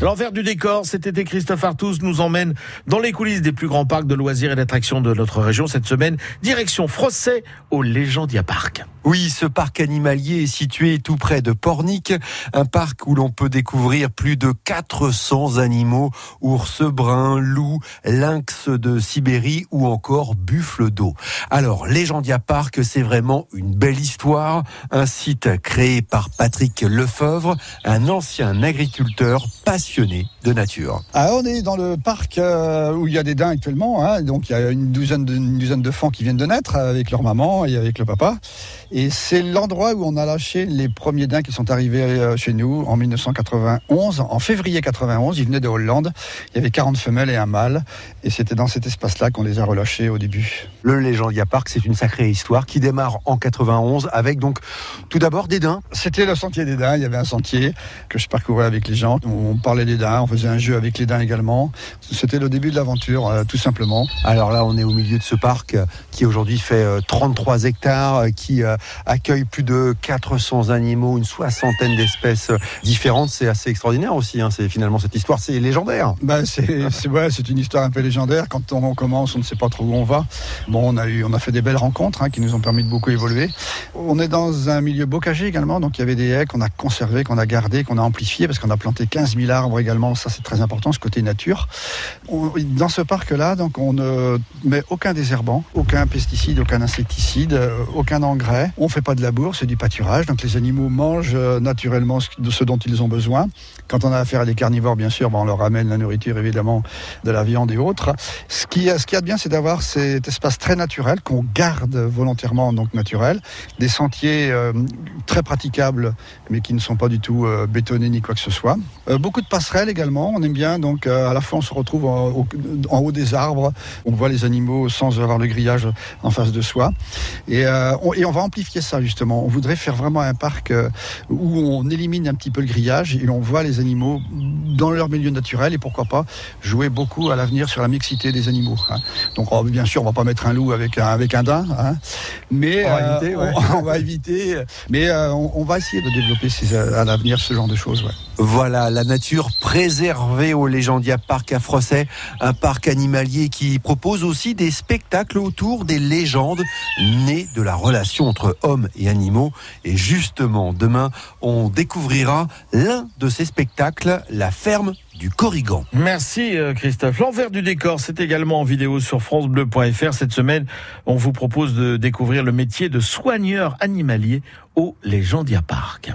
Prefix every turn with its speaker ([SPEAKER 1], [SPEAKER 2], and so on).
[SPEAKER 1] L'envers du décor, cet été, Christophe Artus nous emmène dans les coulisses des plus grands parcs de loisirs et d'attractions de notre région cette semaine. Direction Frosset au Légendia Park.
[SPEAKER 2] Oui, ce parc animalier est situé tout près de Pornic, un parc où l'on peut découvrir plus de 400 animaux, ours bruns, loups, lynx de Sibérie ou encore buffles d'eau. Alors, Légendia Park, c'est vraiment une belle histoire, un site créé par Patrick Lefebvre, un ancien agriculteur passionné de nature.
[SPEAKER 3] Ah, on est dans le parc euh, où il y a des daims actuellement, hein. donc il y a une douzaine de, une de fans qui viennent de naître avec leur maman et avec le papa. Et c'est l'endroit où on a lâché les premiers daims qui sont arrivés euh, chez nous en 1991, en février 91. Ils venaient de Hollande. Il y avait 40 femelles et un mâle. Et c'était dans cet espace-là qu'on les a relâchés au début.
[SPEAKER 2] Le Légendia Park, c'est une sacrée histoire qui démarre en 91 avec donc tout d'abord des daims.
[SPEAKER 3] C'était le sentier des daims. Il y avait un sentier que je parcourais avec les gens. On parlait des daims, on faisait un jeu avec les daims également. C'était le début de l'aventure, euh, tout simplement.
[SPEAKER 2] Alors là, on est au milieu de ce parc euh, qui aujourd'hui fait 33 hectares, qui accueille plus de 400 animaux, une soixantaine d'espèces différentes. C'est assez extraordinaire aussi. Hein. C'est finalement cette histoire, c'est légendaire.
[SPEAKER 3] Ben, c'est c'est une histoire un peu légendaire. Quand on commence, on ne sait pas trop où on va. Bon, on a eu, on a fait des belles rencontres hein, qui nous ont permis de beaucoup évoluer. On est dans un milieu bocager également, donc il y avait des haies qu'on a conservées, qu'on a gardées, qu'on a amplifiées parce qu'on a planté 15 000 arbres également. Ça, c'est très important, ce côté nature. Dans ce parc-là, donc on ne met aucun désherbant, aucun pesticide, aucun insecticide, euh, aucun engrais. On fait pas de labour, c'est du pâturage. Donc les animaux mangent euh, naturellement ce, dont ils ont besoin. Quand on a affaire à des carnivores, bien sûr, on leur ramène la nourriture, évidemment, de la viande et autres. Ce qui, ce qui de bien, c'est d'avoir cet espace très naturel qu'on garde volontairement, donc naturel. Des sentiers euh, très praticables, mais qui ne sont pas du tout euh, bétonnés ni quoi que ce soit. Beaucoup de passerelles également. On aime bien, donc à la fois on se retrouve en, au- en haut des arbres. On voit les animaux sans avoir le grillage en face de soi. Et, on, et on va amplifier ça justement. On voudrait faire vraiment un parc euh, où on élimine un petit peu le grillage et on voit les animaux dans leur milieu naturel et pourquoi pas jouer beaucoup à l'avenir sur la mixité des animaux. hein. Donc on va- bien sûr on va pas mettre un loup avec un avec un daim, hein. mais
[SPEAKER 2] On va éviter, ouais.
[SPEAKER 3] on, on va éviter. Mais euh, on, on va essayer de développer ces- à l'avenir ce genre de choses. Ouais.
[SPEAKER 2] Voilà, la nature préservée au Légendia Parc à Frosset, un parc animalier qui propose aussi des spectacles autour des légendes nées de la relation entre hommes et animaux. Et justement, demain, on découvrira l'un de ces spectacles, la ferme du Corrigan.
[SPEAKER 1] Merci euh, Christophe. L'envers du décor, c'est également en vidéo sur francebleu.fr. Cette semaine, on vous propose de découvrir le métier de soigneur animalier au Légendia Park.